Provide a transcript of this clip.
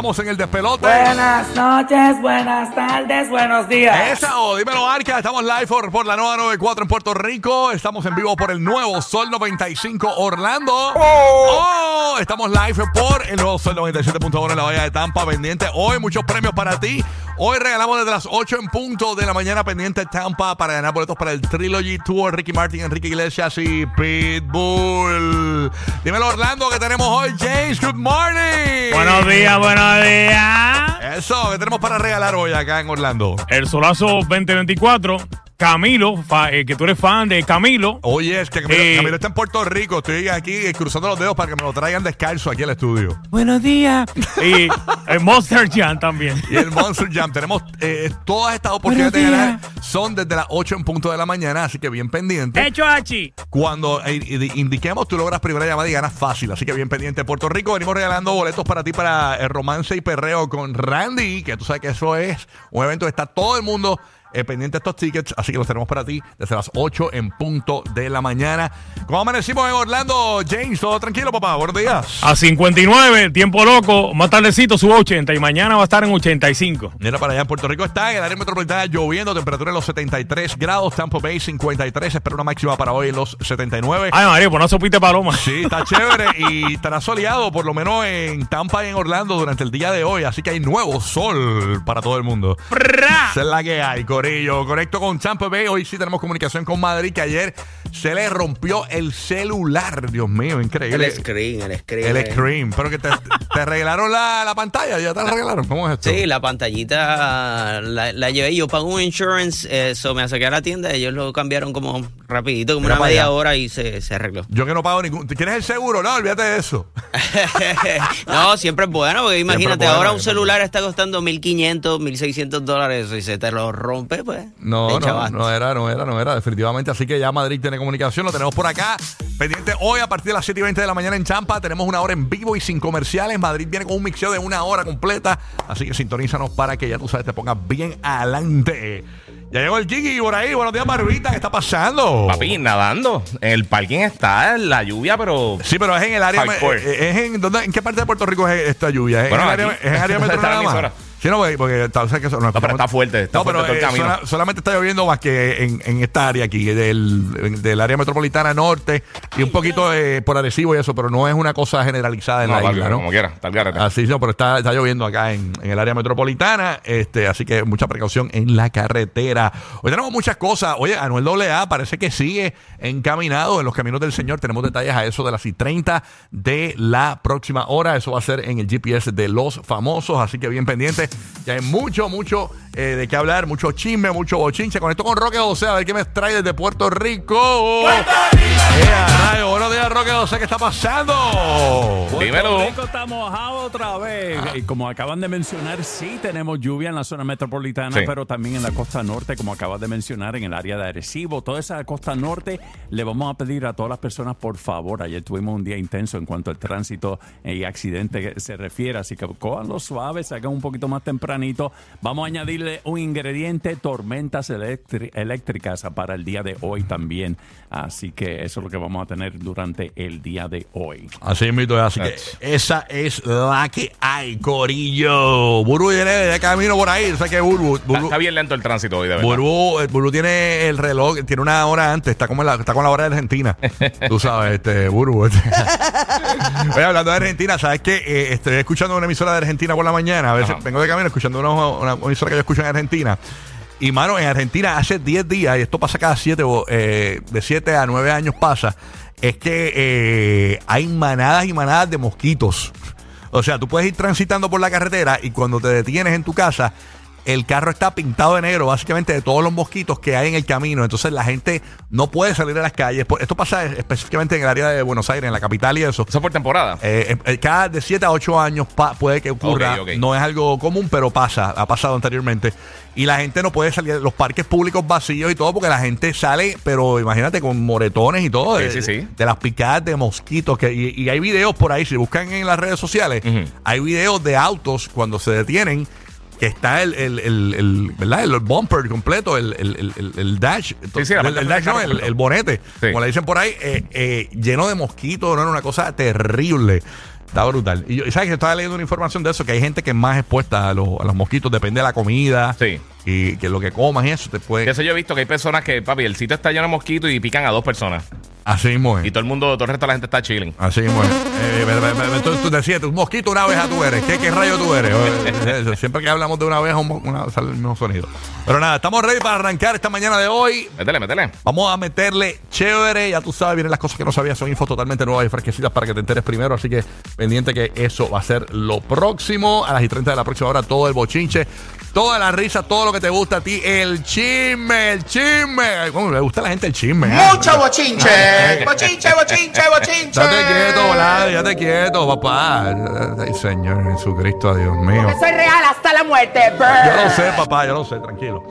Estamos en el despelote. Buenas noches, buenas tardes, buenos días. Esa o dímelo, Arca. Estamos live por, por la nueva 94 en Puerto Rico. Estamos en vivo por el nuevo Sol 95 Orlando. Oh, estamos live por el nuevo Sol 97.1 en la Bahía de Tampa. Pendiente hoy, muchos premios para ti. Hoy regalamos desde las 8 en punto de la mañana pendiente Tampa para ganar boletos para el Trilogy Tour. Ricky Martin, Enrique Iglesias y Pitbull. Dímelo, Orlando, que tenemos hoy. James, good morning. Buenos días, buenos días. Eso, que tenemos para regalar hoy acá en Orlando? El Solazo 2024. Camilo, fa- eh, que tú eres fan de Camilo. Oye, es que Camilo, Eh. Camilo está en Puerto Rico. Estoy aquí eh, cruzando los dedos para que me lo traigan descalzo aquí al estudio. Buenos días. Y el Monster Jam también. Y el Monster Jam. Tenemos eh, todas estas oportunidades de Buenos ganar. Son desde las 8 en punto de la mañana, así que bien pendiente. Hecho Hachi. Cuando eh, eh, indiquemos, tú logras primera llamada y ganas fácil. Así que bien pendiente. Puerto Rico, venimos regalando boletos para ti para el romance y perreo con Randy, que tú sabes que eso es un evento que está todo el mundo eh, pendiente estos tickets. Así que los tenemos para ti desde las 8 en punto de la mañana. ¿Cómo amanecimos en Orlando? James, todo tranquilo, papá. Buenos días. A 59, tiempo loco. Más tardecito sube a 80 y mañana va a estar en 85. Mira para allá en Puerto Rico está en el área metropolitana lloviendo, temperatura en los 73 grados, Tampa Bay 53, espera una máxima para hoy en los 79. Ay, María, pues no sopite paloma. Sí, está chévere y estará soleado por lo menos en Tampa y en Orlando durante el día de hoy, así que hay nuevo sol para todo el mundo. Esa es la que hay, Corillo. Conecto con Tampa Bay. Hoy sí tenemos comunicación con Madrid, que ayer se le rompió el celular. Dios mío, increíble. El screen, el screen. El eh. screen. Pero que te, te arreglaron la, la pantalla, ya te la arreglaron. ¿Cómo es esto? Sí, la pantallita la, la llevé. Yo pago un insurance, eso me acerqué a la tienda. Ellos lo cambiaron como rapidito, como Mira una media allá. hora y se, se arregló. Yo que no pago ningún. ¿Tienes el seguro? No, olvídate de eso. no, siempre es bueno, porque imagínate, bueno, ahora un celular está costando 1.500, 1.600 dólares y se te lo rompe, pues. No, no, no era, no era, no era, definitivamente. Así que ya Madrid tiene comunicación, lo tenemos por acá. Pendiente hoy a partir de las 7 y 20 de la mañana en Champa. Tenemos una hora en vivo y sin comerciales. Madrid viene con un mixeo de una hora completa. Así que sintonízanos para que ya tú sabes, te pongas bien adelante. Ya llegó el Gigi por ahí. Buenos días, Barbita. ¿Qué está pasando? Papi, nadando. En el parking está la lluvia, pero. Sí, pero es en el área. Hardcore. eh, Es en, ¿dónde- ¿En qué parte de Puerto Rico es esta lluvia? ¿Es Bueno, en el área, es en el área metro Está la nada más? Sí, no, porque, porque está- o sea, que eso- no, pero está fuerte, está no, pero fuerte todo el eh, camino. sola- solamente está lloviendo más que en, en esta área aquí, del, del área metropolitana norte y un poquito eh, por Arecibo y eso, pero no es una cosa generalizada en No, la isla, ¿no? como quiera, garete. Así no, pero está, está lloviendo acá en, en el área metropolitana, este, así que mucha precaución en la carretera. Hoy tenemos muchas cosas. Oye, Anuel AA parece que sigue encaminado en los caminos del Señor. Tenemos detalles a eso de las y 30 de la próxima hora. Eso va a ser en el GPS de los famosos, así que bien pendiente. Ya hay mucho, mucho eh, de qué hablar, mucho chisme, mucho bochinche. Conecto con Roque José, a ver qué me trae desde Puerto Rico. Buenos Roque José, ¿qué está pasando? Dímelo. Rico está mojado otra vez. Y como acaban de mencionar, sí tenemos lluvia en la zona metropolitana, Sí. pero también en la costa norte, como acabas de mencionar, en el área de Arecibo. Toda esa costa norte, le vamos a pedir a todas las personas, por favor, ayer tuvimos un día intenso en cuanto al tránsito y accidente se refiere, así que cojanlo suave, salgan un poquito más tempranito. Vamos a añadirle un ingrediente, tormentas eléctricas para el día de hoy también. Así que eso es lo que vamos a tener durante el día de hoy. Así es, mito, así que esa es la que hay, Corillo. Buru viene de camino por ahí. O sea que Buru, Está, bien lento el tránsito hoy, de verdad. Buru, eh, Buru tiene el reloj, tiene una hora antes, está como la, está con la hora de Argentina. Tú sabes, este, Buru. este. Oye, hablando de Argentina, ¿sabes qué? Eh, estoy escuchando una emisora de Argentina por la mañana. A veces Ajá. vengo de camino escuchando una, una emisora que yo escucho en Argentina. Y, mano, en Argentina hace 10 días, y esto pasa cada 7, eh, de 7 a 9 años pasa, es que eh, hay manadas y manadas de mosquitos. O sea, tú puedes ir transitando por la carretera y cuando te detienes en tu casa, el carro está pintado de negro, básicamente de todos los mosquitos que hay en el camino. Entonces la gente no puede salir a las calles. Esto pasa específicamente en el área de Buenos Aires, en la capital y eso. Eso es por temporada. Eh, eh, cada de 7 a 8 años puede que ocurra. No es algo común, pero pasa, ha pasado anteriormente. Y la gente no puede salir, los parques públicos vacíos y todo, porque la gente sale, pero imagínate, con moretones y todo, Sí, de, sí, sí. de las picadas de mosquitos. Que, y, y hay videos por ahí, si buscan en las redes sociales, hay videos de autos cuando se detienen que está el, el, el, el- ¿verdad? el bumper completo, el, el, dash, Sí, sí, la el, dash no, el, bonete, Sí. como le dicen por ahí, eh, eh, lleno de mosquitos, no era una cosa terrible. Está brutal. Y yo, sabes que estaba leyendo una información de eso, que hay gente que es más expuesta a los, a los mosquitos, depende de la comida. Sí. Y que lo que comas y eso te puede. Eso yo he visto que hay personas que, papi, el sitio está lleno de mosquitos y pican a dos personas. Así mismo es. Y todo el mundo, todo el resto de la gente está chilling. Así mismo es. Eh, me- me- me- tú, tú decías, un mosquito, una abeja tú eres. ¿Qué, qué rayo tú eres? Eh, eh, Siempre que hablamos de una abeja, un una- sale el mismo sonido. Pero nada, estamos ready para arrancar esta mañana de hoy. Métele, métele. Vamos a meterle chévere. Ya tú sabes, vienen las cosas que no sabías. Son infos totalmente nuevas y fresquecitas para que te enteres primero. Así que pendiente que eso va a ser lo próximo. A las y 30 de la próxima hora, todo el bochinche. Toda la risa, todo lo que te gusta a ti, el chisme, el chisme. ¿Cómo le gusta a la gente el chisme? ¿eh? Mucho bochinche, bochinche, bochinche, bochinche. Date quieto, Vlad, ya te quieto, papá. Ay, Señor Jesucristo, Dios mío. Soy real hasta la muerte. Yo lo sé, papá, yo lo sé, tranquilo.